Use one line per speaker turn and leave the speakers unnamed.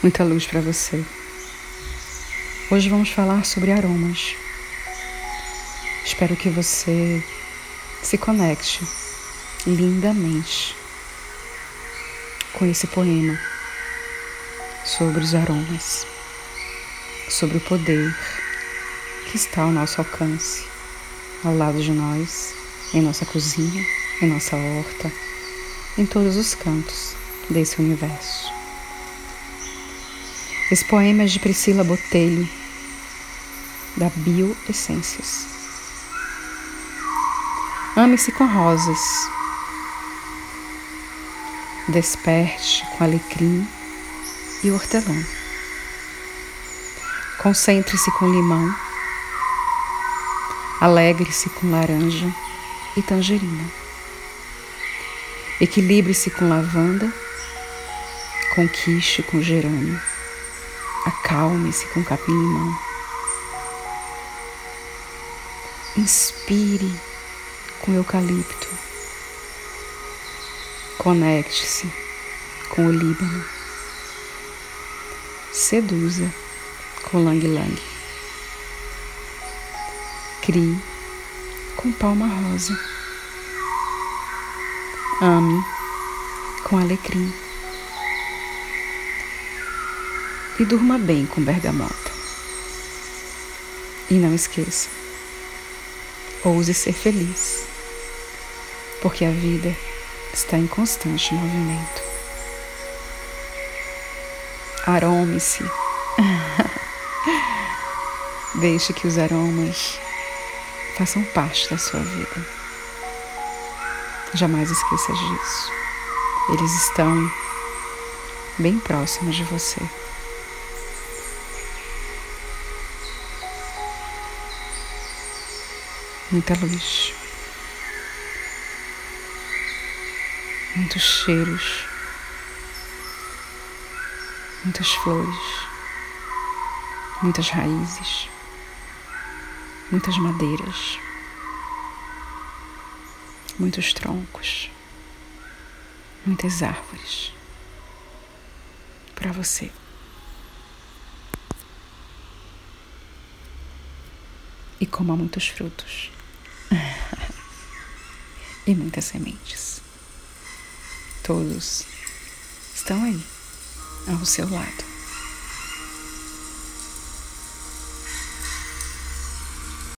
muita luz para você. Hoje vamos falar sobre aromas. Espero que você se conecte lindamente com esse poema sobre os aromas, sobre o poder que está ao nosso alcance, ao lado de nós, em nossa cozinha, em nossa horta, em todos os cantos desse universo. Esse poema é de Priscila Botelho, da Bioessências. Ame-se com rosas. Desperte com alecrim e hortelã. Concentre-se com limão. Alegre-se com laranja e tangerina. Equilibre-se com lavanda. Conquiste com gerânio Acalme-se com capim-limão. Inspire com eucalipto. Conecte-se com o Líbano. Seduza com lang-lang. Crie com palma rosa. Ame com alecrim e durma bem com bergamota. E não esqueça, ouse ser feliz, porque a vida está em constante movimento. Arome-se. Deixe que os aromas façam parte da sua vida. Jamais esqueça disso. Eles estão bem próximos de você. Muita luz, muitos cheiros, muitas flores, muitas raízes, muitas madeiras, muitos troncos, muitas árvores. Para você. E coma muitos frutos. e muitas sementes. Todos estão aí, ao seu lado.